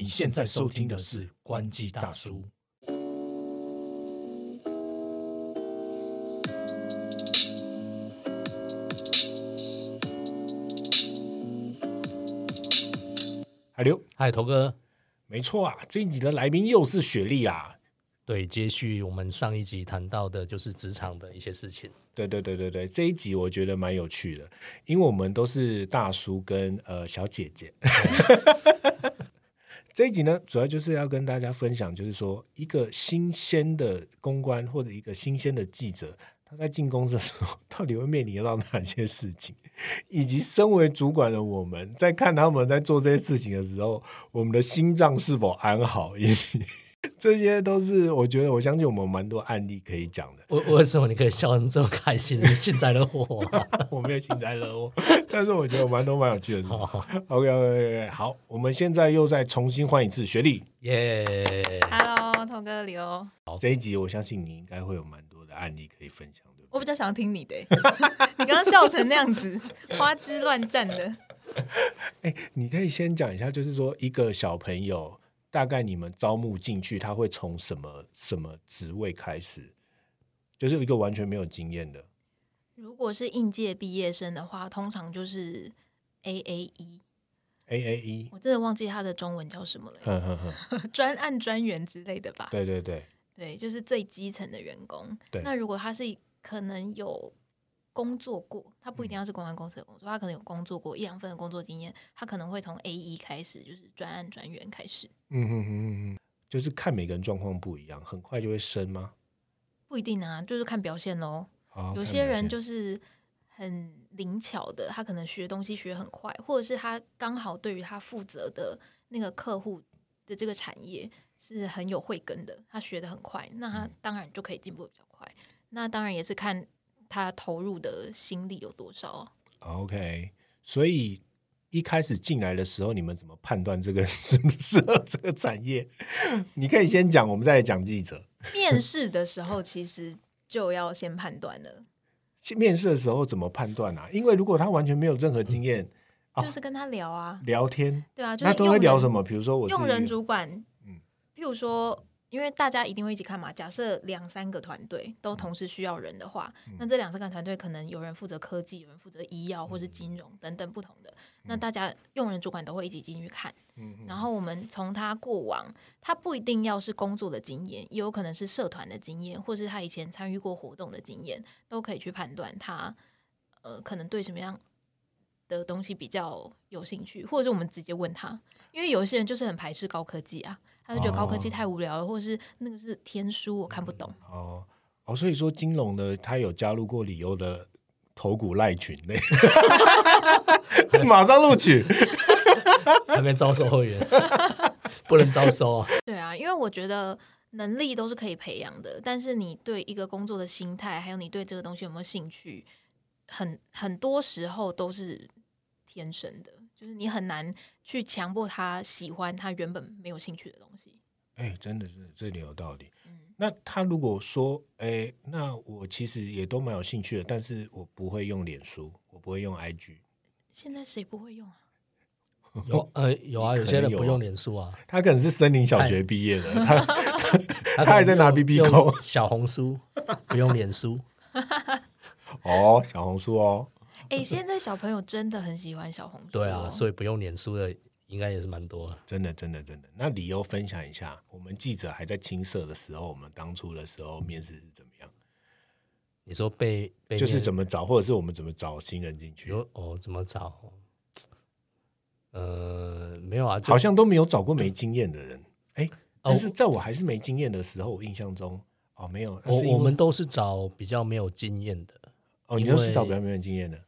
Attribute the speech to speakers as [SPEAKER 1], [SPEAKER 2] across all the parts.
[SPEAKER 1] 你现在收听的是关机大叔。
[SPEAKER 2] 海流，
[SPEAKER 1] 嗨，头哥，
[SPEAKER 2] 没错啊，这一集的来宾又是雪莉啊。
[SPEAKER 1] 对，接续我们上一集谈到的，就是职场的一些事情。
[SPEAKER 2] 对对对对对，这一集我觉得蛮有趣的，因为我们都是大叔跟呃小姐姐。这一集呢，主要就是要跟大家分享，就是说一个新鲜的公关或者一个新鲜的记者，他在进公司的时候，到底会面临到哪些事情，以及身为主管的我们在看他们在做这些事情的时候，我们的心脏是否安好，以及这些都是我觉得我相信我们蛮多案例可以讲的。
[SPEAKER 1] 为为什么你可以笑成这么开心？你幸灾乐祸啊、
[SPEAKER 2] 我没有幸灾乐祸，但是我觉得蛮多蛮有趣的事情。OK OK OK，好，我们现在又再重新换一次学历。
[SPEAKER 1] 耶
[SPEAKER 3] ！Hello，童哥刘，好
[SPEAKER 2] 这一集我相信你应该会有蛮多的案例可以分享，对不
[SPEAKER 3] 我比较想听你的欸，你刚刚笑成那样子，花枝乱颤的。
[SPEAKER 2] 对？哎，你可以先讲一下，就是说一个小朋友，大概你们招募进去，他会从什么什么职位开始？就是一个完全没有经验的。
[SPEAKER 3] 如果是应届毕业生的话，通常就是 A A E。
[SPEAKER 2] A A E，，
[SPEAKER 3] 我真的忘记他的中文叫什么了，专案专员之类的吧？
[SPEAKER 2] 对对对，
[SPEAKER 3] 对，就是最基层的员工。
[SPEAKER 2] 对
[SPEAKER 3] 那如果他是可能有工作过，他不一定要是公关公司的工作，他可能有工作过一两份的工作经验，他可能会从 A 一开始，就是专案专员开始。
[SPEAKER 2] 嗯哼哼哼哼，就是看每个人状况不一样，很快就会升吗？
[SPEAKER 3] 不一定啊，就是看表现喽。
[SPEAKER 2] 哦
[SPEAKER 3] 有些人就是很灵巧的，他可能学东西学很快，或者是他刚好对于他负责的那个客户的这个产业是很有慧根的，他学的很快，那他当然就可以进步比较快。那当然也是看他投入的心力有多少啊。
[SPEAKER 2] OK，所以一开始进来的时候，你们怎么判断这个适 不适合这个产业？你可以先讲，我们再来讲记者。
[SPEAKER 3] 面试的时候其实就要先判断了，
[SPEAKER 2] 去面试的时候怎么判断啊？因为如果他完全没有任何经验，哦
[SPEAKER 3] 就是跟他聊啊，
[SPEAKER 2] 聊天
[SPEAKER 3] 对啊，就是
[SPEAKER 2] 那都会聊什么？比如说我
[SPEAKER 3] 用人主管，
[SPEAKER 2] 嗯
[SPEAKER 3] 譬如说，因为大家一定会一起看嘛。假设两三个团队都同时需要人的话，
[SPEAKER 2] 嗯
[SPEAKER 3] 那这两三个团队可能有人负责科技，有人负责医药或是金融等等不同的。那大家用人主管都会一起进去看，
[SPEAKER 2] 嗯
[SPEAKER 3] 然后我们从他过往，他不一定要是工作的经验，也有可能是社团的经验，或是他以前参与过活动的经验，都可以去判断他呃可能对什么样的东西比较有兴趣，或者是我们直接问他，因为有一些人就是很排斥高科技啊，他就觉得高科技
[SPEAKER 2] 哦
[SPEAKER 3] 太无聊了，或者是那个是天书，我看不懂。
[SPEAKER 2] 哦哦，所以说金融的他有加入过理由的头骨赖群类，马上录取。
[SPEAKER 1] 还没招收会员，不能招收啊！
[SPEAKER 3] 对啊，因为我觉得能力都是可以培养的，但是你对一个工作的心态，还有你对这个东西有没有兴趣，很很多时候都是天生的，就是你很难去强迫他喜欢他原本没有兴趣的东西。
[SPEAKER 2] 哎，真的是这里有道理。
[SPEAKER 3] 嗯，
[SPEAKER 2] 那他如果说，哎，那我其实也都蛮有兴趣的，但是我不会用脸书，我不会用 IG，
[SPEAKER 3] 现在谁不会用啊？
[SPEAKER 1] 有呃有啊，
[SPEAKER 2] 有
[SPEAKER 1] 些人不用脸书啊，
[SPEAKER 2] 他可能是森林小学毕业的，他
[SPEAKER 1] 他
[SPEAKER 2] 他还在拿
[SPEAKER 1] 可能
[SPEAKER 2] BB
[SPEAKER 1] 用
[SPEAKER 2] 扣
[SPEAKER 1] 用小红书，不用脸书。
[SPEAKER 2] 哦，小红书哦，
[SPEAKER 3] 哎、现在小朋友真的很喜欢小红书、
[SPEAKER 1] 对啊，所
[SPEAKER 3] 以
[SPEAKER 1] 以不用脸书的应该也是蛮多的。
[SPEAKER 2] 真的真的真的。那理由分享一下，我们记者还在青涩的时候，我们当初的时候面试是怎么样？
[SPEAKER 1] 你说被被
[SPEAKER 2] 就是怎么找，或者是我们怎么找新人进去？
[SPEAKER 1] 哦怎么找？呃，没有啊，
[SPEAKER 2] 好像都没有找过没经验的人。哎，
[SPEAKER 1] 哦
[SPEAKER 2] 但是在我还是没经验的时候，我印象中哦没有，
[SPEAKER 1] 我们都是找比较没有经验的。
[SPEAKER 2] 哦，你都是找比较没有经验的。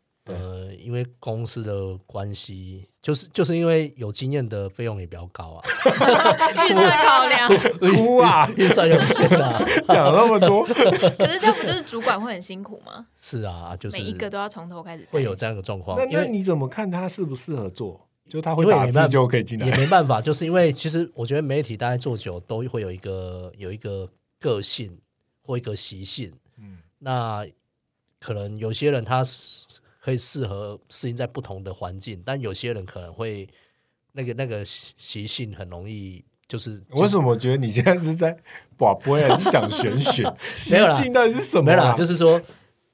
[SPEAKER 1] 因为公司的关系，就是就是因为有经验的费用也比较高啊，
[SPEAKER 3] 预算考量。
[SPEAKER 2] 哭啊，
[SPEAKER 1] 预算有限啊。
[SPEAKER 2] 讲那么多，
[SPEAKER 3] 可是这不就是主管会很辛苦吗？
[SPEAKER 1] 是啊，就是
[SPEAKER 3] 每一个都要从头开始带。
[SPEAKER 1] 会有这样的状况
[SPEAKER 2] 那，那你怎么看他适不适合做？就他会打字就可以进来
[SPEAKER 1] 也
[SPEAKER 2] 来。
[SPEAKER 1] 没办法，就是因为其实我觉得媒体大概做久都会有一个有一个个性或一个习性，
[SPEAKER 2] 嗯
[SPEAKER 1] 那可能有些人他是可以适合适应在不同的环境，但有些人可能会那个那个习习性很容易就是
[SPEAKER 2] 为什么我觉得你现在是在广播还是讲玄学？习
[SPEAKER 1] 没有
[SPEAKER 2] 到底是什么
[SPEAKER 1] 没有啦，
[SPEAKER 2] 啊？
[SPEAKER 1] 就是说，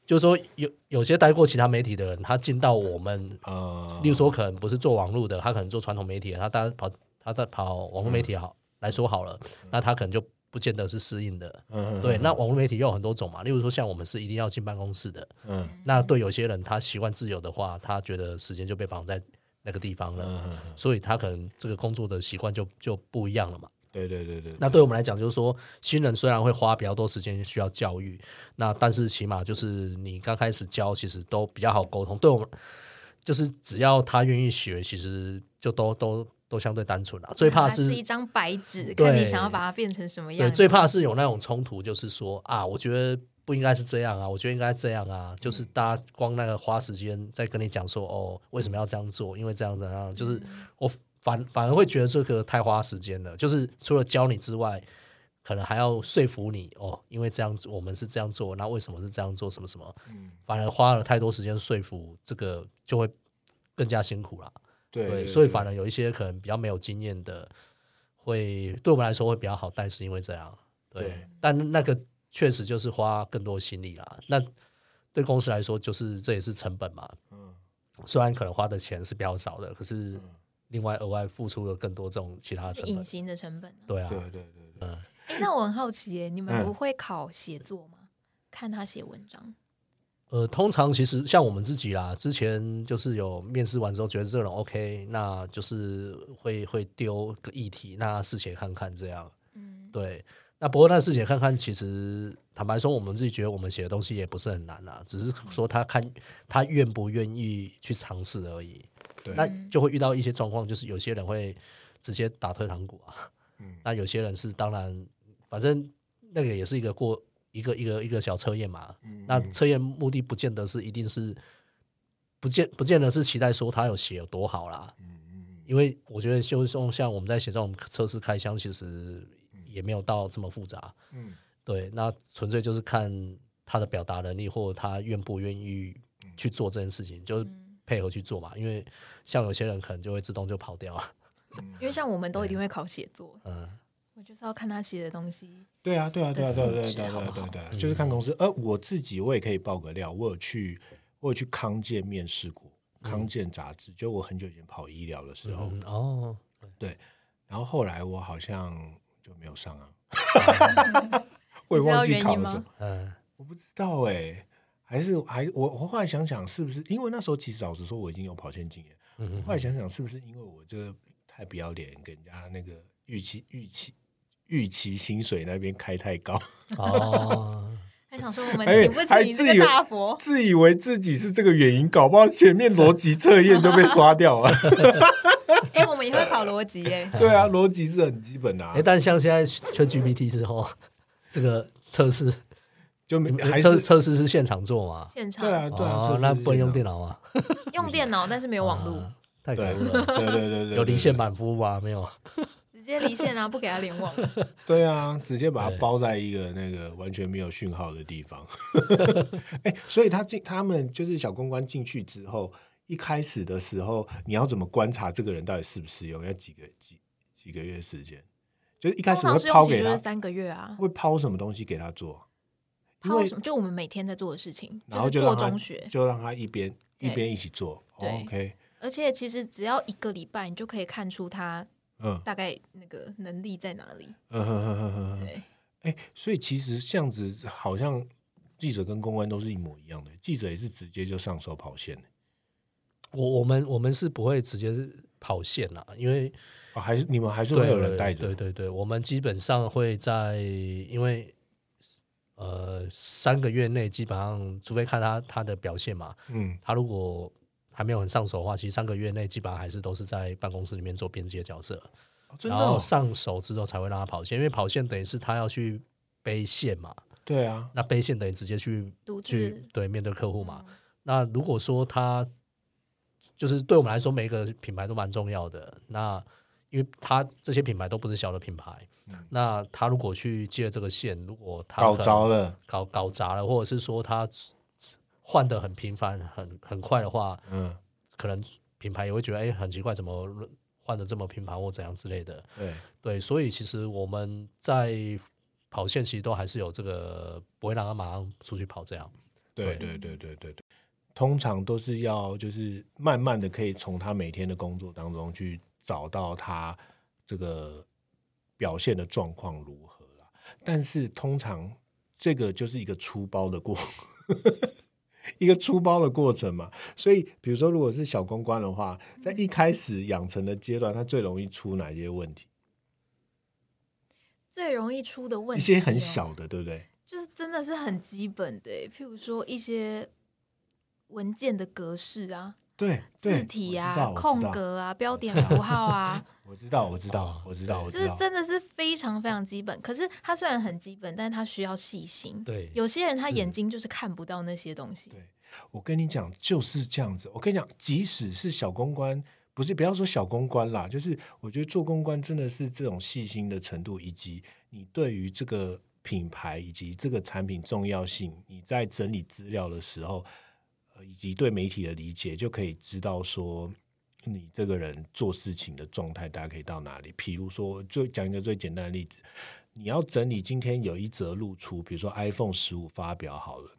[SPEAKER 1] 就是说有有些待过其他媒体的人，他进到我们，
[SPEAKER 2] 呃，
[SPEAKER 1] 例如说可能不是做网络的，他可能做传统媒体的，他当然跑他在跑网络媒体好、来说好了，那他可能就不见得是适应的。对，那网络媒体又有很多种嘛，例如说像我们是一定要进办公室的，
[SPEAKER 2] 嗯
[SPEAKER 1] 那对有些人他习惯自由的话，他觉得时间就被绑在那个地方了，所以他可能这个工作的习惯就就不一样了嘛。
[SPEAKER 2] 对对对对，
[SPEAKER 1] 那对我们来讲，就是说新人虽然会花比较多时间需要教育，那但是起码就是你刚开始教，其实都比较好沟通。对我们就是只要他愿意学，其实就都都都相对单纯啦。最怕是
[SPEAKER 3] 是一张白纸，看你想要把它变成什么样
[SPEAKER 1] 对，最怕是有那种冲突，就是说啊，我觉得不应该是这样啊，我觉得应该这样啊，就是大家光那个花时间在跟你讲说哦，为什么要这样做？因为这样怎样，就是我反反而会觉得这个太花时间了。就是除了教你之外，可能还要说服你哦，因为这样我们是这样做，那为什么是这样做？什么什么？反而花了太多时间说服，这个就会更加辛苦啦。
[SPEAKER 2] 对
[SPEAKER 1] 对，所以反而有一些可能比较没有经验的，会对我们来说会比较好带，是因为这样。对，
[SPEAKER 2] 对
[SPEAKER 1] 但那个确实就是花更多心力啦。那对公司来说，就是这也是成本嘛。
[SPEAKER 2] 嗯
[SPEAKER 1] 虽然可能花的钱是比较少的，可是另外额外付出了更多这种其他成本。
[SPEAKER 3] 隐形的成本啊。
[SPEAKER 1] 对啊，
[SPEAKER 2] 对对对对，
[SPEAKER 1] 嗯，
[SPEAKER 3] 诶那我很好奇耶，你们
[SPEAKER 2] 嗯
[SPEAKER 3] 不会考写作吗？看他写文章，
[SPEAKER 1] 呃，通常其实像我们自己啦，之前就是有面试完之后觉得这个人 OK，那就是会会丢个议题，那试写看看这样。
[SPEAKER 3] 嗯，
[SPEAKER 1] 对，那不过那试写看看，其实坦白说，我们自己觉得我们写的东西也不是很难啊，只是说他看他愿不愿意去尝试而已。
[SPEAKER 2] 对
[SPEAKER 1] 那就会遇到一些状况，就是有些人会直接打退堂鼓啊，
[SPEAKER 2] 嗯
[SPEAKER 1] 那有些人是当然，反正那个也是一个过一个一个一个小测验嘛。
[SPEAKER 2] 嗯
[SPEAKER 1] 那测验目的不见得是一定是不见不见得是期待说他有写有多好啦，
[SPEAKER 2] 嗯嗯
[SPEAKER 1] 因为我觉得就像像我们在写这种测试开箱，其实也没有到这么复杂。
[SPEAKER 2] 嗯。
[SPEAKER 1] 对，那纯粹就是看他的表达能力，或者他愿不愿意去做这件事情，就是配合去做嘛。因为像有些人可能就会自动就跑掉啊。
[SPEAKER 3] 因为像我们都一定会考写作，
[SPEAKER 1] 嗯，
[SPEAKER 3] 我就是要看他写的东西。
[SPEAKER 2] 对啊，对啊，对啊，对啊，对对对啊对啊，就是看公司。而我自己我也可以爆个料，我有去，我有去康健面试过，康健杂志，就我很久以前跑医疗的时候，
[SPEAKER 1] 哦，对，
[SPEAKER 2] 然后后来我好像就没有上啊，我也忘记考了什么，
[SPEAKER 1] 嗯。
[SPEAKER 2] 我不知道哎、还是还我我后来想想是不是，因为那时候其实老实说我已经有跑线经验，
[SPEAKER 1] 嗯
[SPEAKER 2] 后来想想是不是因为我这个太不要脸，给人家那个预期预期预期薪水那边开太高，
[SPEAKER 1] 哦，
[SPEAKER 3] 还想说我们
[SPEAKER 2] 哎
[SPEAKER 3] 请不起你这个
[SPEAKER 2] 还自
[SPEAKER 3] 大佛，
[SPEAKER 2] 自以为自己是这个原因，搞不好前面逻辑测验就被刷掉了。
[SPEAKER 3] 哎，我们也会考逻辑哎，
[SPEAKER 2] 对啊，逻辑是很基本的、啊
[SPEAKER 1] 哎，，但像现在缺 GPT 之后，这个测试
[SPEAKER 2] 就没还
[SPEAKER 1] 测
[SPEAKER 2] 是
[SPEAKER 1] 测试是现场做嘛？
[SPEAKER 3] 现场
[SPEAKER 2] 对啊对啊，
[SPEAKER 1] 哦，那不能用电
[SPEAKER 2] 脑，
[SPEAKER 1] 脑啊，
[SPEAKER 3] 用电脑，但是没有网络，
[SPEAKER 1] 啊太可
[SPEAKER 2] 对
[SPEAKER 1] 恶了。
[SPEAKER 2] 对对对对，
[SPEAKER 1] 有离线
[SPEAKER 2] 吧？
[SPEAKER 1] 版服务吗？没有。
[SPEAKER 3] 直接离线啊，不给他联网。
[SPEAKER 2] 对啊，直接把它包在一个那个完全没有讯号的地方。哎、所以他进他们就是小公关进去之后，一开始的时候，你要怎么观察这个人到底适不适用？要几个几几个月时间？就是一开始会
[SPEAKER 3] 试用期就是
[SPEAKER 2] 抛给他，
[SPEAKER 3] 三个月啊，
[SPEAKER 2] 会抛什么东西给他做？
[SPEAKER 3] 抛什么？就我们每天在做的事情，
[SPEAKER 2] 然后
[SPEAKER 3] 是做
[SPEAKER 2] 就让他
[SPEAKER 3] 中学。
[SPEAKER 2] 就让他一边一
[SPEAKER 3] 对
[SPEAKER 2] 边一起做。OK，
[SPEAKER 3] 而且其实只要一个礼拜，你就可以看出他
[SPEAKER 2] 嗯
[SPEAKER 3] 大概那个能力在哪里。
[SPEAKER 2] 嗯哼哼哼哼哼。
[SPEAKER 3] 对，
[SPEAKER 2] 哎、所以其实这样子好像记者跟公关都是一模一样的，记者也是直接就上手跑线
[SPEAKER 1] 我我们我们是不会直接跑线啦，因为
[SPEAKER 2] 哦，还是你们还是会有人带着？
[SPEAKER 1] 对对对，我们基本上会在因为呃三个月内基本上，除非看他他的表现嘛，
[SPEAKER 2] 嗯，
[SPEAKER 1] 他如果还没有很上手的话，其实三个月内基本上还是都是在办公室里面做编辑的角色，
[SPEAKER 2] 哦真的、哦，
[SPEAKER 1] 然后上手之后才会让他跑线，因为跑线等于是他要去背线嘛，
[SPEAKER 2] 对啊，
[SPEAKER 1] 那背线等于直接去去对面对客户
[SPEAKER 3] 嗯
[SPEAKER 1] 嘛。那如果说他就是对我们来说，每一个品牌都蛮重要的。那因为他这些品牌都不是小的品牌，那他如果去接这个线，如果他
[SPEAKER 2] 嗯搞
[SPEAKER 1] 可能
[SPEAKER 2] 砸了，
[SPEAKER 1] 搞搞砸了，或者是说他换的很频繁、很很快的话，
[SPEAKER 2] 嗯，
[SPEAKER 1] 可能品牌也会觉得哎、很奇怪，怎么换的这么频繁或怎样之类的。
[SPEAKER 2] 对，
[SPEAKER 1] 对，所以其实我们在跑线其实都还是有这个不会让他马上出去跑这样。
[SPEAKER 2] 对对对对对对，通常都是要就是慢慢的可以从他每天的工作当中去找到他这个表现的状况如何啦。但是通常这个就是一个粗包的过，一个出包的过程嘛。所以比如说，如果是小公关的话，在一开始养成的阶段，它最容易出哪些问题？
[SPEAKER 3] 最容易出的问题、
[SPEAKER 2] 一些很小，的，对不对？
[SPEAKER 3] 就是真的是很基本的欸，譬如说一些文件的格式啊、
[SPEAKER 2] 对，
[SPEAKER 3] 字体啊、空格啊、标点符号啊，
[SPEAKER 2] 我知道，我知道
[SPEAKER 1] 哦，
[SPEAKER 2] 我知道，我
[SPEAKER 3] 就是。真的是非常非常基本。可是它虽然很基本，但是它需要细心。
[SPEAKER 1] 对，
[SPEAKER 3] 有些人他眼睛就是看不到那些东西。
[SPEAKER 2] 对我跟你讲，就是这样子。我跟你讲，即使是小公关，不是不要说小公关啦，就是我觉得做公关真的是这种细心的程度，以及你对于这个品牌以及这个产品重要性，你在整理资料的时候，呃，以及对媒体的理解，就可以知道说。你这个人做事情的状态，大家可以到哪里？譬如说，就讲一个最简单的例子，你要整理今天有一则露出，比如说 iPhone 十五发表好了，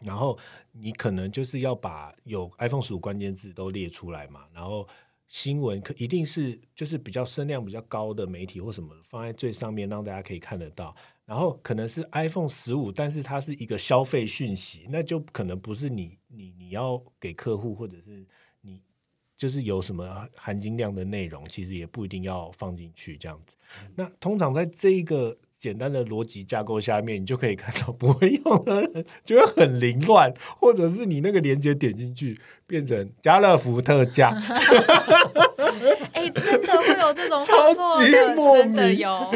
[SPEAKER 2] 然后你可能就是要把有 iPhone 十五关键字都列出来嘛，然后新闻可一定是就是比较声量比较高的媒体或什么放在最上面，让大家可以看得到。然后可能是 iPhone 十五，但是它是一个消费讯息，那就可能不是你你你要给客户或者是你就是有什么含金量的内容，其实也不一定要放进去这样子。那通常在这一个简单的逻辑架构下面，你就可以看到不会用的人就会很凌乱，或者是你那个链接点进去变成家乐福特价，
[SPEAKER 3] 哎、真的会有这种
[SPEAKER 2] 超级，莫名
[SPEAKER 3] 有。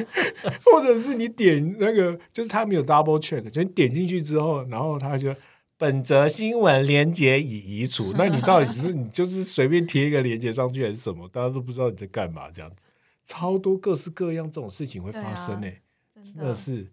[SPEAKER 2] 或者是你点那个，就是他没有 double check，就你点进去之后，然后他就本则新闻连接已移除，那你到底是你就是随便贴一个连接上去还是什么？大家都不知道你在干嘛，这样子，超多各式各样这种事情会发生呢、
[SPEAKER 3] 真
[SPEAKER 2] 真的是。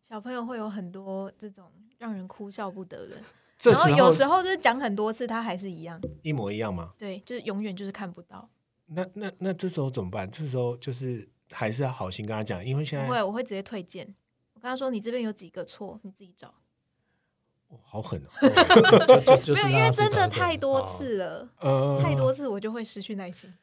[SPEAKER 3] 小朋友会有很多这种让人哭笑不得的，然后有时候就是讲很多次，他还是一样，
[SPEAKER 2] 一模一样吗？
[SPEAKER 3] 对，就是永远就是看不到。
[SPEAKER 2] 那那那这时候怎么办？这时候就是还是要好心跟他讲，因为现在
[SPEAKER 3] 不会，我会直接推荐。我跟他说，你这边有几个错，你自己找。
[SPEAKER 2] 哦好狠哦，
[SPEAKER 3] 没有，因为真的太多
[SPEAKER 1] 哦
[SPEAKER 3] 次了，
[SPEAKER 2] 呃，
[SPEAKER 3] 太多次我就会失去耐心。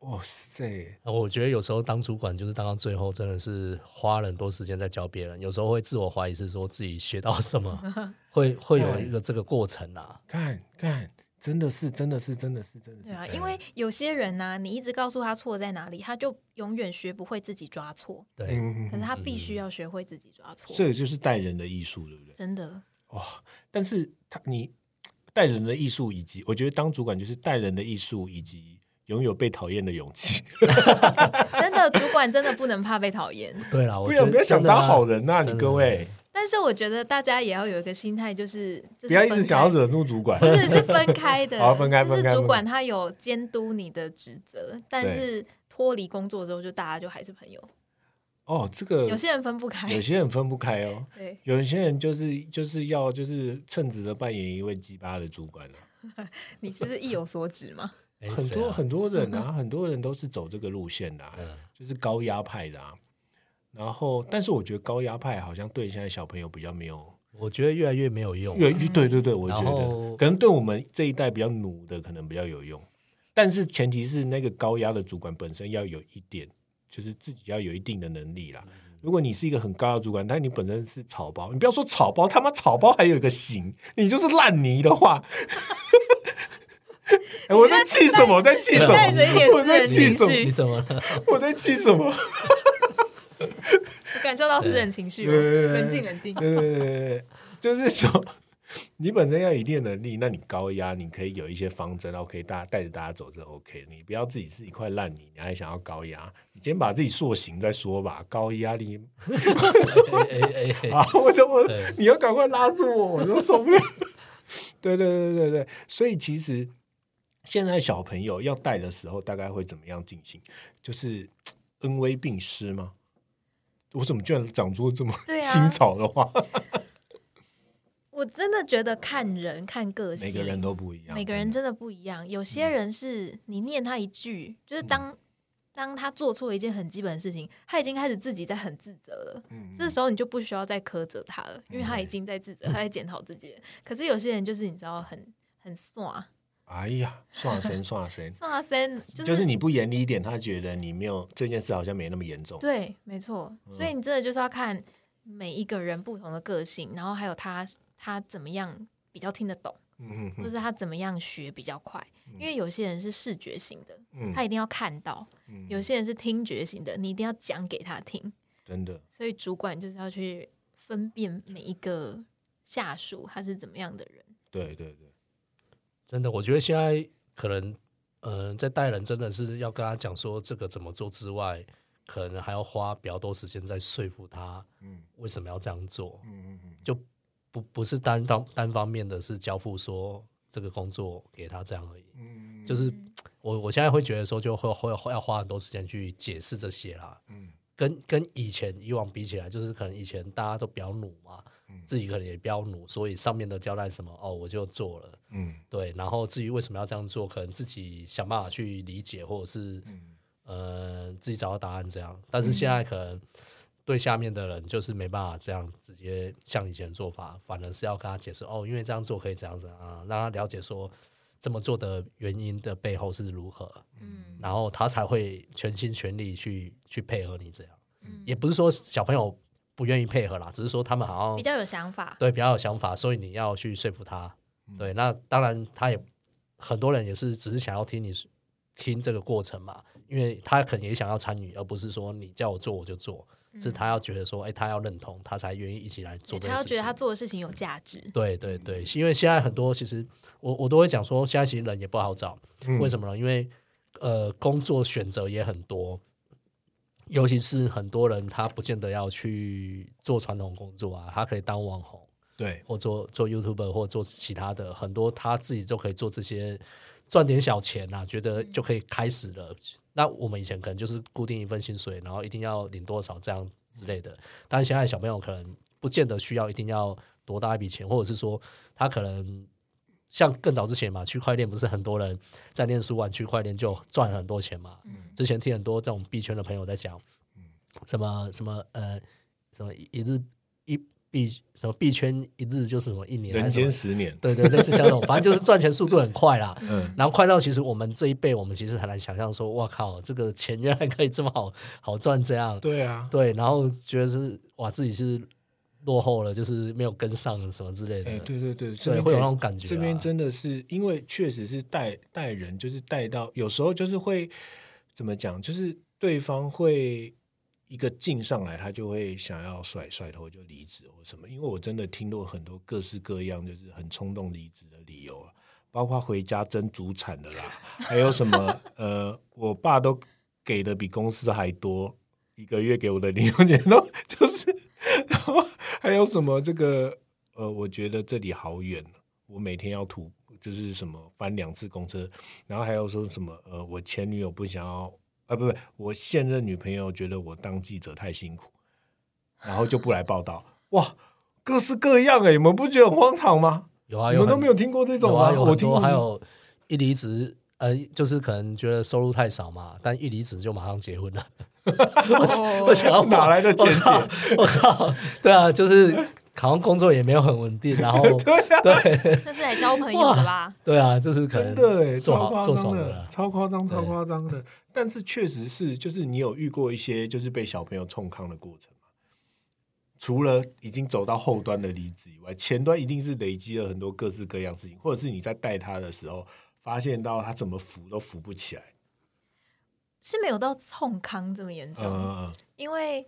[SPEAKER 2] 哇塞，
[SPEAKER 1] 我觉得有时候当主管就是当到最后，真的是花了很多时间在教别人，有时候会自我怀疑，是说自己学到什么，会会有一个这个过程啊。
[SPEAKER 2] 看看，真的是，真的是，真的是，真的是，
[SPEAKER 3] 对啊，因为有些人呢、你一直告诉他错在哪里，他就永远学不会自己抓错。
[SPEAKER 1] 对，
[SPEAKER 2] 嗯，
[SPEAKER 3] 可是他必须要学会自己抓错，
[SPEAKER 2] 这个就是带人的艺术，对不对？
[SPEAKER 3] 真的。
[SPEAKER 2] 哇！但是他你带人的艺术，以及我觉得当主管就是带人的艺术，以及拥有被讨厌的勇气。
[SPEAKER 3] 真的，主管真的不能怕被讨厌。
[SPEAKER 1] 对啦，我
[SPEAKER 2] 不要不要想当好人呐、你各位
[SPEAKER 3] 但是我觉得大家也要有一个心态，就是是
[SPEAKER 2] 不要一直想要惹怒主管
[SPEAKER 3] 不。是是分开的，
[SPEAKER 2] 好分开
[SPEAKER 3] 就是
[SPEAKER 2] 分开
[SPEAKER 3] 主管他有监督你的职责，但是脱离工作之后，就大家就还是朋友。
[SPEAKER 2] 哦，这个
[SPEAKER 3] 有些人分不开，
[SPEAKER 2] 有些人分不开哦，
[SPEAKER 3] 对，
[SPEAKER 2] 有些人就是就是要就是称职的扮演一位鸡巴的主管啊。
[SPEAKER 3] 你是不是意有所指吗？
[SPEAKER 1] 哎
[SPEAKER 2] 很多很多人啊，很多人都是走这个路线的、啊，
[SPEAKER 1] 嗯
[SPEAKER 2] 就是高压派的啊。然后，但是我觉得高压派好像对现在小朋友比较没有，
[SPEAKER 1] 我觉得越来越没有用啊。
[SPEAKER 2] 越对对对，我觉得可能对我们这一代比较努的可能比较有用，但是前提是那个高压的主管本身要有一点，就是自己要有一定的能力啦。如果你是一个很高的主管，但你本身是草包，你不要说草包，他妈草包还有一个型，你就是烂泥的话。哎我在气什么？我在气什么？
[SPEAKER 3] 带着一点
[SPEAKER 2] 我在气什么？
[SPEAKER 1] 你，怎么了？
[SPEAKER 2] 我在气什么？
[SPEAKER 3] 我感受到私人情绪冷静冷静。
[SPEAKER 2] 对对对对对，就是说，你本身要有一定能力，那你高压，你可以有一些方针，然后可以大家带着大家走，这 OK。你不要自己是一块烂泥，你还想要高压，你先把自己塑形再说吧。高压力
[SPEAKER 1] 哎哎哎
[SPEAKER 2] 啊，我的我
[SPEAKER 1] 对，
[SPEAKER 2] 你要赶快拉住我，我都受不了。对对对对对，所以其实现在小朋友要带的时候，大概会怎么样进行？就是恩威并施吗？我怎么居然讲出这么 新潮的话？
[SPEAKER 3] 我真的觉得看人看个性，
[SPEAKER 2] 每个人都不一样，
[SPEAKER 3] 每个人真的不一样。有些人是你念他一句，就是当当他做错一件很基本的事情，他已经开始自己在很自责了。
[SPEAKER 2] 嗯
[SPEAKER 3] 这时候你就不需要再苛责他了，因为他已经在自责，他在检讨自己。可是有些人就是你知道很很爽，
[SPEAKER 2] 哎呀，算神算神，
[SPEAKER 3] 哇塞，就是
[SPEAKER 2] 就是你不严厉一点，他觉得你没有这件事好像没那么严重。
[SPEAKER 3] 对，没错。所以你真的就是要看每一个人不同的个性，然后还有他他怎么样比较听得懂，
[SPEAKER 2] 嗯
[SPEAKER 3] 或是他怎么样学比较快。因为有些人是视觉型的，
[SPEAKER 2] 嗯
[SPEAKER 3] 他一定要看到；
[SPEAKER 2] 嗯
[SPEAKER 3] 有些人是听觉型的，你一定要讲给他听。
[SPEAKER 2] 真的，
[SPEAKER 3] 所以主管就是要去分辨每一个下属他是怎么样的人。
[SPEAKER 2] 对对对，
[SPEAKER 1] 真的，我觉得现在可能，嗯、在带人真的是要跟他讲说这个怎么做之外，可能还要花比较多时间在说服他
[SPEAKER 2] 嗯
[SPEAKER 1] 为什么要这样做，
[SPEAKER 2] 嗯嗯嗯，
[SPEAKER 1] 就不不是单方单方面的是交付说这个工作给他这样而已。
[SPEAKER 2] 嗯
[SPEAKER 1] 就是我我现在会觉得说，就会会会要花很多时间去解释这些啦。
[SPEAKER 2] 嗯
[SPEAKER 1] 跟跟以前以往比起来，就是可能以前大家都比较努嘛，
[SPEAKER 2] 嗯
[SPEAKER 1] 自己可能也比较努，所以上面的交代什么哦，我就做了。
[SPEAKER 2] 嗯
[SPEAKER 1] 对，然后至于为什么要这样做，可能自己想办法去理解，或者是
[SPEAKER 2] 嗯
[SPEAKER 1] 呃自己找到答案这样。但是现在可能对下面的人就是没办法这样直接像以前做法，反而是要跟他解释哦，因为这样做可以这样子啊，让他了解说这么做的原因的背后是如何，
[SPEAKER 3] 嗯
[SPEAKER 1] 然后他才会全心全力去去配合你这样。
[SPEAKER 3] 嗯，
[SPEAKER 1] 也不是说小朋友不愿意配合啦，只是说他们好像
[SPEAKER 3] 比较有想法。
[SPEAKER 1] 对，比较有想法，所以你要去说服他。对，那当然他也很多人也是只是想要听你听这个过程嘛，因为他可能也想要参与，而不是说你叫我做我就做，是他要觉得说，哎、他要认同，他才愿意一起来做
[SPEAKER 3] 对他要
[SPEAKER 1] 这个事情。
[SPEAKER 3] 觉得他做的事情有价值。
[SPEAKER 1] 对对对，因为现在很多其实我我都会讲说，现在其实人也不好找，
[SPEAKER 2] 嗯
[SPEAKER 1] 为什么呢？因为呃，工作选择也很多，尤其是很多人他不见得要去做传统工作啊，他可以当网红。
[SPEAKER 2] 对，
[SPEAKER 1] 或做做 YouTuber 或做其他的，很多他自己就可以做这些赚点小钱啊，觉得就可以开始了。那我们以前可能就是固定一份薪水，然后一定要领多少这样之类的，但是现在小朋友可能不见得需要一定要多大一笔钱，或者是说他可能像更早之前嘛，区块链不是很多人在念书玩区块链就赚很多钱嘛。之前听很多这种币圈的朋友在讲，什么什么呃什么一日一币什么币圈一日就是什么一年还
[SPEAKER 2] 人间十年，
[SPEAKER 1] 对对，类似像这种，反正就是赚钱速度很快啦。
[SPEAKER 2] 嗯
[SPEAKER 1] 然后快到其实我们这一辈，我们其实很难想象说，哇靠，这个钱原来可以这么好好赚这样。
[SPEAKER 2] 对啊，
[SPEAKER 1] 对，然后觉得是哇自己是落后了，就是没有跟上什么之类的。
[SPEAKER 2] 哎，对对对，这
[SPEAKER 1] 对，会有那种感觉啊。
[SPEAKER 2] 这边真的是因为确实是带带人，就是带到有时候就是会怎么讲，就是对方会一个劲上来，他就会想要甩甩头就离职或什么。因为我真的听过很多各式各样，就是很冲动离职的理由啊，包括回家争祖产的啦，还有什么呃，我爸都给的比公司还多，一个月给我的零用钱都 就是，然后 还有什么这个呃，我觉得这里好远我每天要吐，就是什么翻两次公车，然后还有说什么呃，我前女友不想要，啊不不，我现任女朋友觉得我当记者太辛苦，然后就不来报道。哇，各式各样哎、你们不觉得很荒唐吗？
[SPEAKER 1] 有啊，有
[SPEAKER 2] 你们都没有听过这种吗？
[SPEAKER 1] 有啊，有，
[SPEAKER 2] 我听过
[SPEAKER 1] 还有一离职，呃，就是可能觉得收入太少嘛，但一离职就马上结婚了。我想要
[SPEAKER 2] 哪来的钱
[SPEAKER 1] 我靠
[SPEAKER 2] 姐？
[SPEAKER 1] 我靠，对啊，就是好像工作也没有很稳定，然后 对
[SPEAKER 3] 这是来交朋友的吧？
[SPEAKER 1] 对啊，就是可能
[SPEAKER 2] 真的哎，
[SPEAKER 1] 做好做
[SPEAKER 2] 超夸张的，。超夸张，超夸张的。但是确实是，就是你有遇过一些就是被小朋友冲康的过程吗？除了已经走到后端的离职以外，前端一定是累积了很多各式各样事情，或者是你在带他的时候，发现到他怎么扶都扶不起来。
[SPEAKER 3] 是没有到冲康这么严重，
[SPEAKER 2] 嗯，
[SPEAKER 3] 因为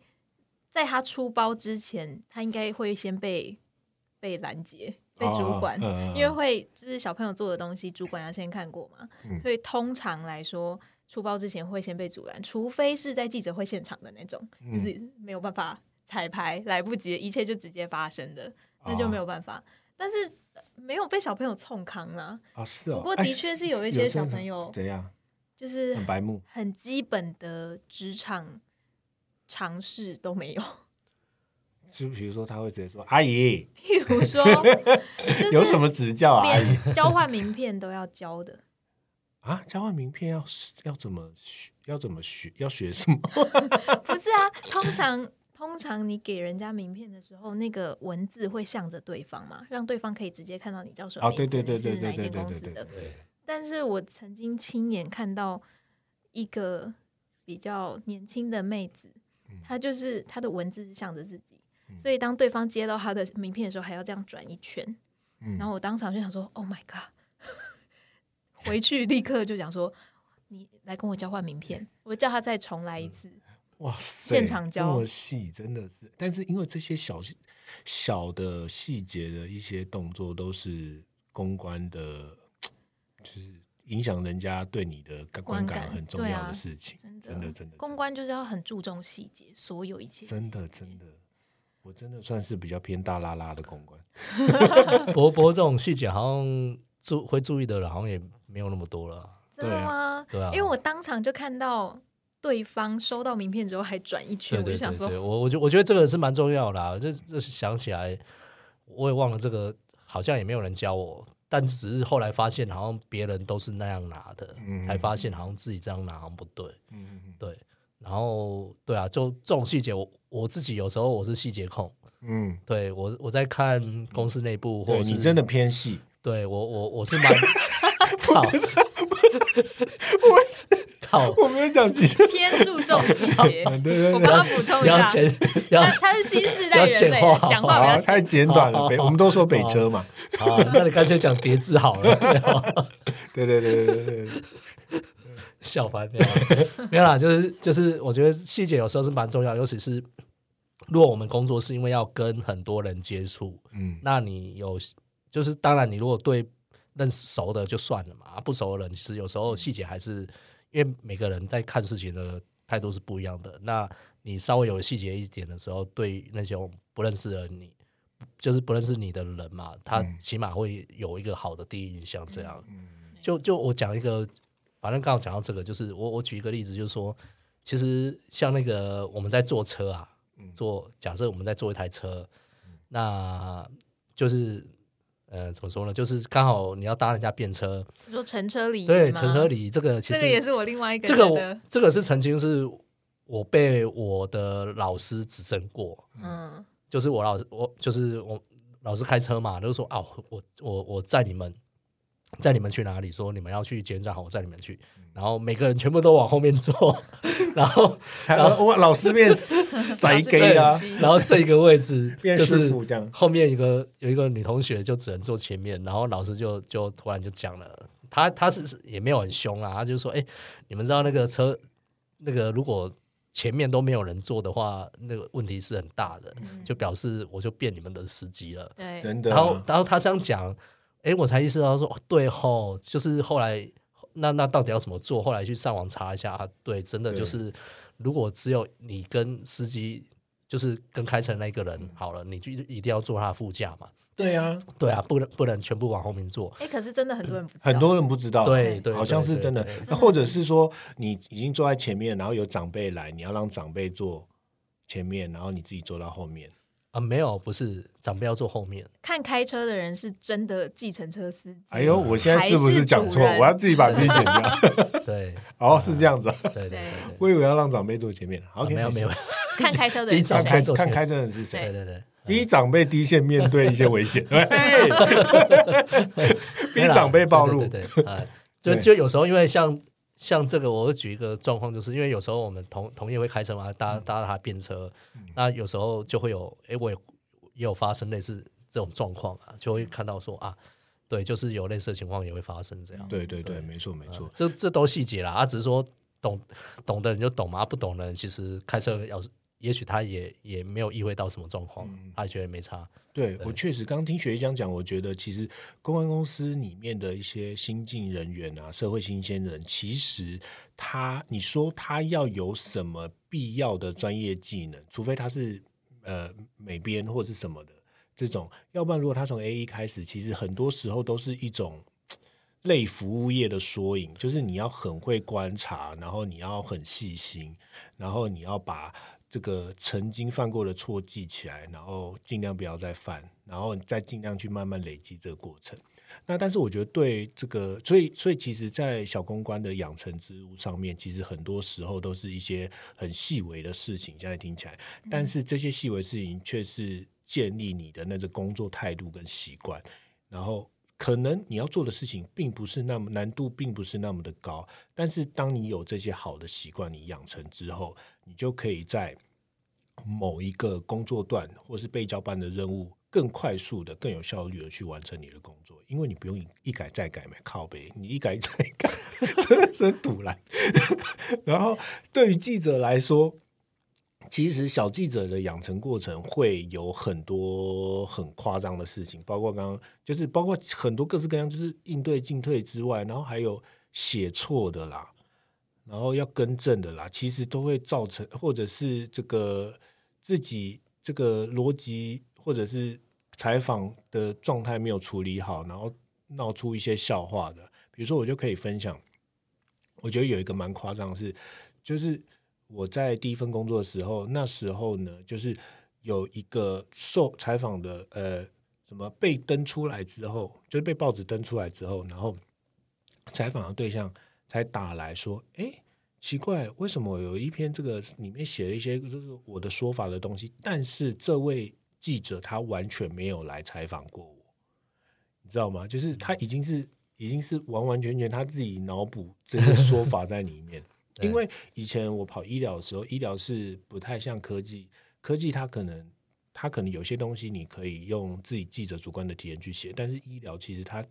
[SPEAKER 3] 在他出包之前，他应该会先被被拦截，被主管，因为会就是小朋友做的东西，主管要先看过嘛，
[SPEAKER 2] 嗯。
[SPEAKER 3] 所以通常来说，出包之前会先被阻拦，除非是在记者会现场的那种，
[SPEAKER 2] 嗯。
[SPEAKER 3] 就是没有办法彩排，来不及，一切就直接发生的，那就没有办法。但是呃没有被小朋友冲康啊，
[SPEAKER 2] 啊是哦。
[SPEAKER 3] 不过的确是有一些小朋友
[SPEAKER 2] 怎样
[SPEAKER 3] 就是
[SPEAKER 2] 很白目，
[SPEAKER 3] 很基本的职场常识都没有。
[SPEAKER 2] 就比如说他会直接说：“阿姨，
[SPEAKER 3] 譬如说，
[SPEAKER 2] 有什么指教啊？阿姨。
[SPEAKER 3] 连交换名片都要交的，
[SPEAKER 2] 啊，交换名片要要怎么学？要怎么学？要学什么？
[SPEAKER 3] 不是啊，通常通常你给人家名片的时候，那个文字会向着对方嘛，让对方可以直接看到你叫什么
[SPEAKER 2] 啊
[SPEAKER 3] 名字，
[SPEAKER 2] 对对对对对
[SPEAKER 3] 哪一间
[SPEAKER 2] 对对对
[SPEAKER 3] 公司的。
[SPEAKER 1] 对，
[SPEAKER 3] 但是我曾经亲眼看到一个比较年轻的妹子，她就是她的文字是向着自己，所以当对方接到她的名片的时候，还要这样转一圈。
[SPEAKER 2] 嗯
[SPEAKER 3] 然后我当场就想说：“Oh my god！” 回去立刻就讲说：“你来跟我交换名片。”我叫他再重来一次。
[SPEAKER 2] 哇塞，
[SPEAKER 3] 现场交
[SPEAKER 2] 这么细，真的是。但是因为这些小小的细节的一些动作，都是公关的，就是影响人家对你的观
[SPEAKER 3] 观
[SPEAKER 2] 感
[SPEAKER 3] 感
[SPEAKER 2] 很重要的事情。
[SPEAKER 3] 真的，
[SPEAKER 2] 真的，真的，
[SPEAKER 3] 公关就是要很注重细节，所有一切
[SPEAKER 2] 真的，真的，我真的算是比较偏大拉拉的公关。
[SPEAKER 1] 不过这种细节好像注会注意的人好像也没有那么多了啊。
[SPEAKER 3] 真的吗？
[SPEAKER 1] 对啊，
[SPEAKER 3] 因为我当场就看到对方收到名片之后还转一圈，
[SPEAKER 1] 对对
[SPEAKER 3] 我就想说，
[SPEAKER 1] 我我觉我觉得这个是蛮重要的啊。这这想起来，我也忘了这个，好像也没有人教我，但只是后来发现，好像别人都是那样拿的，
[SPEAKER 2] 嗯
[SPEAKER 1] 才发现好像自己这样拿好像不对。
[SPEAKER 2] 嗯
[SPEAKER 1] 对，然后对啊，就这种细节，我我自己有时候我是细节控。
[SPEAKER 2] 嗯，
[SPEAKER 1] 对我我在看公司内部，或者是
[SPEAKER 2] 你真的偏细。
[SPEAKER 1] 对我我我是蛮靠，靠，
[SPEAKER 2] 我没有讲
[SPEAKER 3] 偏注重细节。
[SPEAKER 2] 对对对
[SPEAKER 3] 我帮他补充一下，
[SPEAKER 1] 不要剪，不要
[SPEAKER 3] 他他是新时代人讲话比较
[SPEAKER 2] 太简短了。北，我们都说北车嘛。
[SPEAKER 1] 啊，那你干脆讲叠字好了。
[SPEAKER 2] 对对对对对对对。
[SPEAKER 1] 笑翻没有啦没有啦，就是就是，我觉得细节有时候是蛮重要，尤其是如果我们工作是因为要跟很多人接触，
[SPEAKER 2] 嗯
[SPEAKER 1] 那你有就是当然，你如果对认识熟的就算了嘛，不熟的人其实有时候细节还是因为每个人在看事情的态度是不一样的。那你稍微有细节一点的时候，对那种不认识的你就是不认识你的人嘛，他
[SPEAKER 2] 嗯
[SPEAKER 1] 起码会有一个好的第一印象。这样，
[SPEAKER 2] 嗯
[SPEAKER 1] 就就我讲一个，反正刚好讲到这个，就是我我举一个例子，就是说，其实像那个我们在坐车啊，
[SPEAKER 2] 嗯
[SPEAKER 1] 坐假设我们在坐一台车，那就是呃怎么说呢？就是刚好你要搭人家便车，
[SPEAKER 3] 你说乘车礼仪
[SPEAKER 1] 对，乘车礼仪这个其实
[SPEAKER 3] 这个也是我另外一个
[SPEAKER 1] 这个我这个是曾经是我被我的老师指正过，
[SPEAKER 3] 嗯
[SPEAKER 1] 就是我老师我就是我老师开车嘛，就是说啊，我我我载你们，载你们去哪里？说你们要去捷运站，好，我载你们去。然后每个人全部都往后面坐，然后
[SPEAKER 2] 然后我老师面塞给啊，
[SPEAKER 1] 然后剩一个位置 就是
[SPEAKER 2] 这样。
[SPEAKER 1] 后面一个有一个女同学就只能坐前面，然后老师就就突然就讲了，他他是也没有很凶啊，他就说，哎、你们知道那个车那个如果前面都没有人坐的话，那个问题是很大的，
[SPEAKER 3] 嗯
[SPEAKER 1] 就表示我就变你们的司机了。
[SPEAKER 3] 对，
[SPEAKER 2] 真的啊，
[SPEAKER 1] 然后然后他这样讲，哎，我才意识到说，哦对吼，就是后来那那到底要怎么做？后来去上网查一下，啊对，真的就是如果只有你跟司机。就是跟开车那个人好了，你就一定要坐他副驾嘛。
[SPEAKER 2] 对啊，
[SPEAKER 1] 对啊，不能不能全部往后面坐。
[SPEAKER 3] 哎，可是真的很多人不知道，
[SPEAKER 2] 很多人不知道，
[SPEAKER 1] 对对，
[SPEAKER 2] 好像是真的或者是说，你已经坐在前面，然后有长辈来，你要让长辈坐前面，然后你自己坐到后面。
[SPEAKER 1] 啊，没有，不是长辈要坐后面。
[SPEAKER 3] 看开车的人是真的计程车司机。
[SPEAKER 2] 哎呦，我现在是不
[SPEAKER 3] 是
[SPEAKER 2] 讲错？我要自己把自己剪掉。
[SPEAKER 1] 对，
[SPEAKER 2] 哦，是这样子啊，
[SPEAKER 1] 对对对对。
[SPEAKER 2] 我以为要让长辈坐前面。好
[SPEAKER 1] 没有没有，
[SPEAKER 3] 看开车的人是谁？
[SPEAKER 2] 看开车的人是谁？
[SPEAKER 1] 对对对，
[SPEAKER 2] 逼长辈第一线面对一些危险，嘿逼长辈暴露
[SPEAKER 1] 对。对对，对啊，就就有时候因为像像这个，我会举一个状况，就是因为有时候我们同同业会开车嘛，搭搭他便车，那有时候就会有，哎，我也也有发生类似这种状况啊，就会看到说啊，对，就是有类似的情况也会发生这样。
[SPEAKER 2] 对对对，没错没错
[SPEAKER 1] 啊。这这都细节啦，啊，只是说懂懂的人就懂嘛，啊不懂的人其实开车要是，也许他也也没有意会到什么状况，
[SPEAKER 2] 嗯
[SPEAKER 1] 他觉得没差。
[SPEAKER 2] 对我确实刚听学长讲，我觉得其实公关公司里面的一些新进人员啊，社会新鲜人，其实他你说他要有什么必要的专业技能，除非他是呃美编或是什么的这种，要不然如果他从 A E 开始，其实很多时候都是一种。类服务业的缩影，就是你要很会观察，然后你要很细心，然后你要把这个曾经犯过的错记起来，然后尽量不要再犯，然后再尽量去慢慢累积这个过程。那但是我觉得对这个，所以所以其实，在小公关的养成之路上面，其实很多时候都是一些很细微的事情。现在听起来，但是这些细微事情却是建立你的那个工作态度跟习惯。然后，可能你要做的事情并不是那么难度，并不是那么的高。但是，当你有这些好的习惯你养成之后，你就可以在某一个工作段或是被交办的任务。更快速的、更有效率的去完成你的工作，因为你不用一改再改嘛，靠背，你一改再改，真的是堵来。然后对于记者来说，其实小记者的养成过程会有很多很夸张的事情，包括刚刚就是包括很多各式各样，就是应对进退之外，然后还有写错的啦，然后要更正的啦，其实都会造成，或者是这个自己这个逻辑。或者是采访的状态没有处理好，然后闹出一些笑话的，比如说我就可以分享。我觉得有一个蛮夸张是，就是我在第一份工作的时候，那时候呢，就是有一个受采访的呃，什么被登出来之后，就是被报纸登出来之后，然后采访的对象才打来说：“哎，奇怪，为什么有一篇这个里面写了一些就是我的说法的东西，但是这位。”记者他完全没有来采访过我，你知道吗？就是他已经是已经是完完全全他自己脑补这个说法在里面。因为以前我跑医疗的时候，医疗是不太像科技，科技它可能它可能有些东西你可以用自己记者主观的体验去写，但是医疗其实它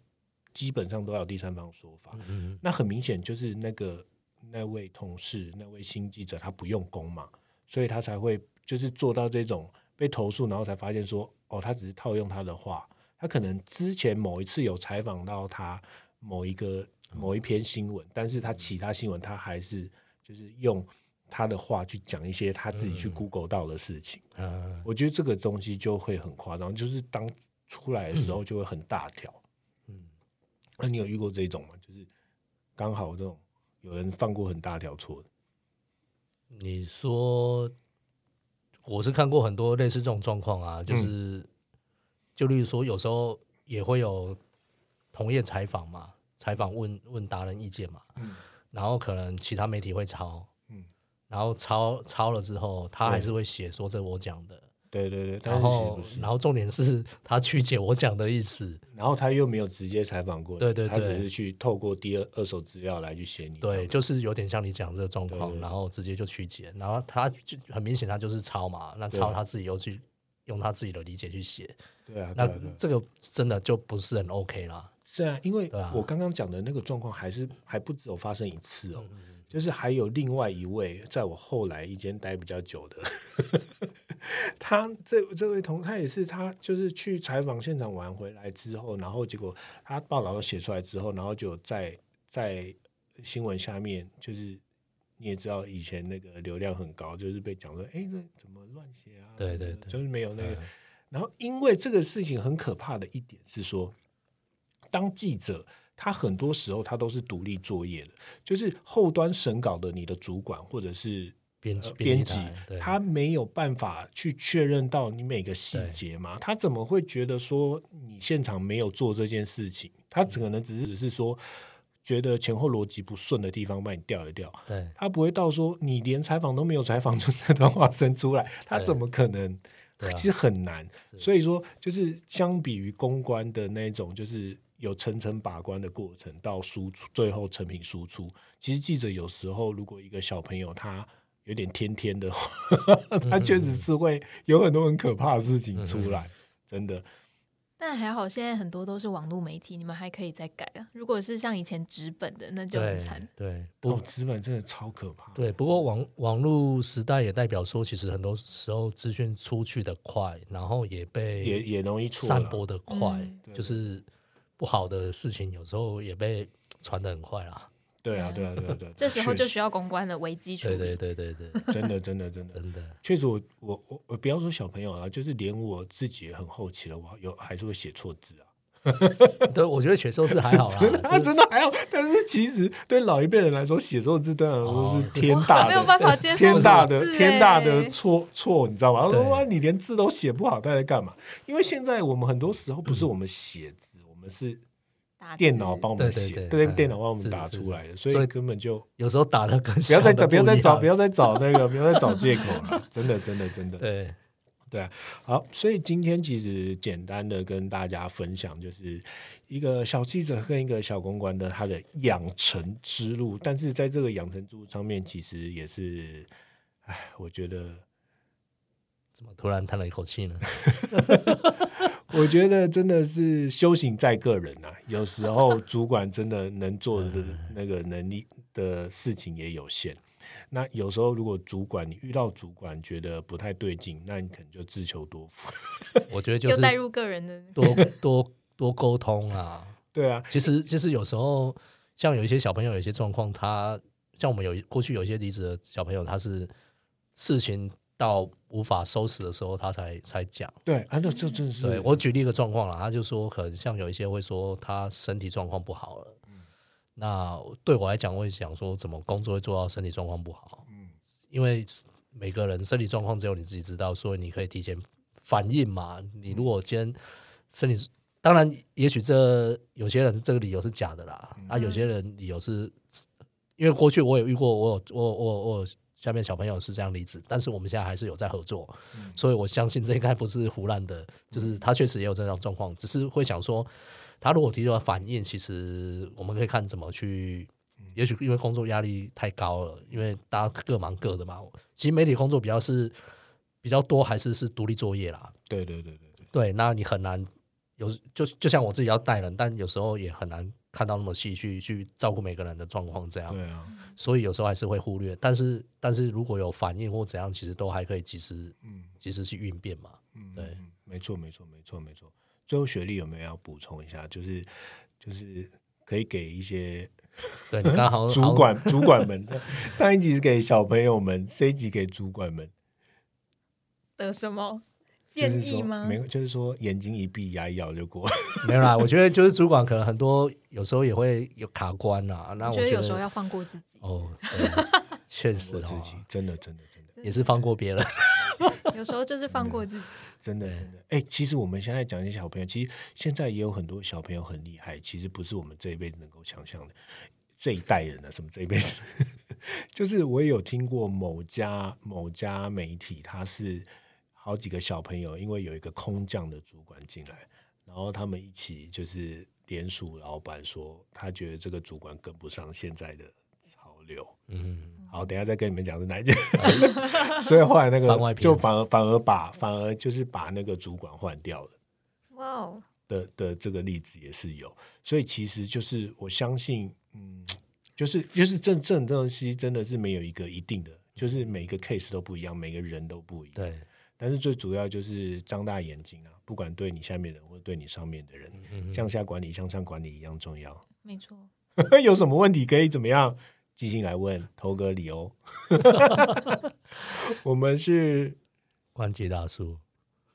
[SPEAKER 2] 基本上都要有第三方说法。那很明显就是那个那位同事那位新记者他不用功嘛，所以他才会就是做到这种。被投诉，然后才发现说，哦，他只是套用他的话，他可能之前某一次有采访到他某一个某一篇新闻，但是他其他新闻他还是就是用他的话去讲一些他自己去 Google 到的事情。嗯，我觉得这个东西就会很夸张，就是当出来的时候就会很大条。嗯，那你有遇过这种吗？就是刚好这种有人犯过很大条错的？
[SPEAKER 1] 你说。我是看过很多类似这种状况啊，就是，就例如说，有时候也会有同业采访嘛，采访问问达人意见嘛，嗯，然后可能其他媒体会抄，嗯，然后抄抄了之后，他还是会写说这我讲的。
[SPEAKER 2] 对。对对，
[SPEAKER 1] 然后然后重点是他曲解我讲的意思，
[SPEAKER 2] 然后他又没有直接采访过，
[SPEAKER 1] 对对对，
[SPEAKER 2] 他只是去透过第二二手资料来去写你，
[SPEAKER 1] 对，就是有点像你讲这个状况，然后直接就曲解，然后他就很明显他就是抄嘛，那抄他自己又去用他自己的理解去写，
[SPEAKER 2] 对啊，
[SPEAKER 1] 那这个真的就不是很 OK 啦。
[SPEAKER 2] 是啊，因为我刚刚讲的那个状况还是还不只有发生一次哦。就是还有另外一位，在我后来一间待比较久的，他这这位同他也是他就是去采访现场完回来之后，然后结果他报道都写出来之后，然后就在在新闻下面，就是你也知道以前那个流量很高，就是被讲说，哎，这怎么乱写啊？
[SPEAKER 1] 对对对，
[SPEAKER 2] 就是没有那个。然后因为这个事情很可怕的一点是说，当记者。他很多时候他都是独立作业的，就是后端审稿的你的主管或者是
[SPEAKER 1] 编辑，
[SPEAKER 2] 编辑他没有办法去确认到你每个细节嘛？他怎么会觉得说你现场没有做这件事情？他可能只是只是说觉得前后逻辑不顺的地方帮你调一调，
[SPEAKER 1] 对
[SPEAKER 2] 他不会到说你连采访都没有采访就这段话生出来，他怎么可能？其实很难，所以说就是相比于公关的那种，就是。有层层把关的过程，到输出最后成品输出。其实记者有时候，如果一个小朋友他有点天天的话，他确实是会有很多很可怕的事情出来，真的。
[SPEAKER 3] 但还好，现在很多都是网络媒体，你们还可以再改啊。如果是像以前纸本的，那就很惨。
[SPEAKER 1] 对，
[SPEAKER 2] 不，纸本真的超可怕。
[SPEAKER 1] 对，不过网网络时代也代表说，其实很多时候资讯出去的快，然后也被
[SPEAKER 2] 也也容易
[SPEAKER 1] 散播的快，就是。不好的事情有时候也被传的很快啦。
[SPEAKER 2] 对啊，对啊，对啊，对。
[SPEAKER 3] 这时候就需要公关的危机处理。
[SPEAKER 1] 对对对对对，
[SPEAKER 2] 真的真的真的
[SPEAKER 1] 真的，
[SPEAKER 2] 确实我我我我不要说小朋友了，就是连我自己也很好奇了，我有还是会写错字啊。
[SPEAKER 1] 对，我觉得写错字还好啦，
[SPEAKER 2] 他真的还好。但是其实对老一辈人来说，写错字对他来说是天大的，
[SPEAKER 3] 没有办法接受
[SPEAKER 2] 天大的天大的错错，你知道吗？他说哇，你连字都写不好，他在干嘛？因为现在我们很多时候不是我们写字。是
[SPEAKER 3] 打字
[SPEAKER 2] 电脑帮我们
[SPEAKER 1] 对对
[SPEAKER 2] 写，
[SPEAKER 1] 对
[SPEAKER 2] 电脑帮我们
[SPEAKER 1] 是是是
[SPEAKER 2] 打出来的，所以根本就
[SPEAKER 1] 有时候打的跟
[SPEAKER 2] 不要再找，不要再找，不
[SPEAKER 1] 要
[SPEAKER 2] 要再找那个，不要再找借口了，真的，真的，真的。
[SPEAKER 1] 对，
[SPEAKER 2] 对啊，好，所以今天其实简单的跟大家分享，就是一个小记者跟一个小公关的他的养成之路，但是在这个养成之路上面，其实也是，哎，我觉得，
[SPEAKER 1] 怎么突然叹了一口气呢？
[SPEAKER 2] 我觉得真的是修行在个人啊，有时候主管真的能做的那个能力的事情也有限。那有时候如果主管你遇到主管觉得不太对劲，那你可能就自求多福。
[SPEAKER 1] 我觉得就是
[SPEAKER 3] 带入个人的，
[SPEAKER 1] 多多多沟通啊。
[SPEAKER 2] 对啊，
[SPEAKER 1] 其实其实有时候像有一些小朋友有一些状况，他像我们有过去有一些离职的小朋友，他是事情到无法收拾的时候，他才才讲。
[SPEAKER 2] 对啊，那这真是
[SPEAKER 1] 对我举例一个状况啦，他就说可能像有一些会说他身体状况不好了，嗯那对我来讲，我会想说怎么工作会做到身体状况不好，
[SPEAKER 2] 嗯
[SPEAKER 1] 因为每个人身体状况只有你自己知道，所以你可以提前反应嘛。你如果今天身体，当然也许这有些人这个理由是假的啦，啊，有些人理由是，因为过去我有遇过，我有我我我有下面小朋友是这样离职，但是我们现在还是有在合作，所以我相信这应该不是胡乱的，就是他确实也有这样状况，只是会想说，他如果提出了反应，其实我们可以看怎么去。也许因为工作压力太高了，因为大家各忙各的嘛。其实媒体工作比较是比较多，还是是独立作业啦。
[SPEAKER 2] 对对对对对，
[SPEAKER 1] 对，那你很难有就就像我自己要带人，但有时候也很难看到那么细去去照顾每个人的状况这样。
[SPEAKER 2] 对啊，
[SPEAKER 1] 所以有时候还是会忽略。但是但是如果有反应或怎样，其实都还可以及时
[SPEAKER 2] 嗯
[SPEAKER 1] 及时去应变嘛。
[SPEAKER 2] 嗯，
[SPEAKER 1] 对
[SPEAKER 2] 嗯，没错没错没错没错。最后学历有没有要补充一下？就是就是可以给一些
[SPEAKER 1] 对你刚好
[SPEAKER 2] 主管主管们，上一集是给小朋友们，这一集给主管们
[SPEAKER 3] 的什么建议吗？
[SPEAKER 2] 没有，就是说眼睛一闭，牙一咬就过。
[SPEAKER 1] 没有啦。我觉得就是主管可能很多有时候也会有卡关啦。那我
[SPEAKER 3] 我觉得有时候要放过自己，
[SPEAKER 1] 哦，对确实
[SPEAKER 2] 自己真的真的真的
[SPEAKER 1] 也是放过别人。
[SPEAKER 3] 有时候就是放过自己。
[SPEAKER 2] 真的真的，哎、其实我们现在讲一些小朋友，其实现在也有很多小朋友很厉害，其实不是我们这一辈子能够想象的。这一代人啊，什么这一辈子，就是我也有听过某家某家媒体，他是好几个小朋友，因为有一个空降的主管进来，然后他们一起就是联署老板说，他觉得这个主管跟不上现在的潮流。
[SPEAKER 1] 嗯，
[SPEAKER 2] 好，等一下再跟你们讲是哪一件。所以后来那个就反而反而把反而就是把那个主管换掉了
[SPEAKER 3] 哇哦，
[SPEAKER 2] 的的这个例子也是有。所以其实就是我相信，嗯，就是就是这这种东西真的是没有一个一定的，就是每个 case 都不一样，每个人都不一样。
[SPEAKER 1] 对，
[SPEAKER 2] 但是最主要就是张大眼睛啊，不管对你下面的人或者对你上面的人，
[SPEAKER 1] 嗯
[SPEAKER 2] 向下管理、向上管理一样重要。
[SPEAKER 3] 没错，
[SPEAKER 2] 有什么问题可以怎么样？寄信来问头哥李欧。我们是
[SPEAKER 1] 关节大叔，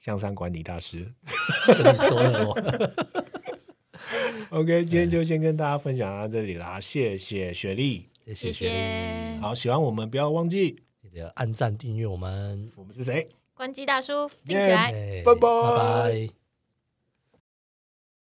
[SPEAKER 2] 向上管理大师。
[SPEAKER 1] 这你说的我
[SPEAKER 2] ，OK，今天就先跟大家分享到这里啦，谢谢雪莉。
[SPEAKER 1] 谢
[SPEAKER 3] 谢
[SPEAKER 1] 雪莉
[SPEAKER 2] 好，喜欢我们不要忘记
[SPEAKER 1] 记得按赞订阅我们，
[SPEAKER 2] 我们是谁。
[SPEAKER 3] 关机大叔定起来。
[SPEAKER 1] 哎
[SPEAKER 2] 拜拜
[SPEAKER 1] 拜拜。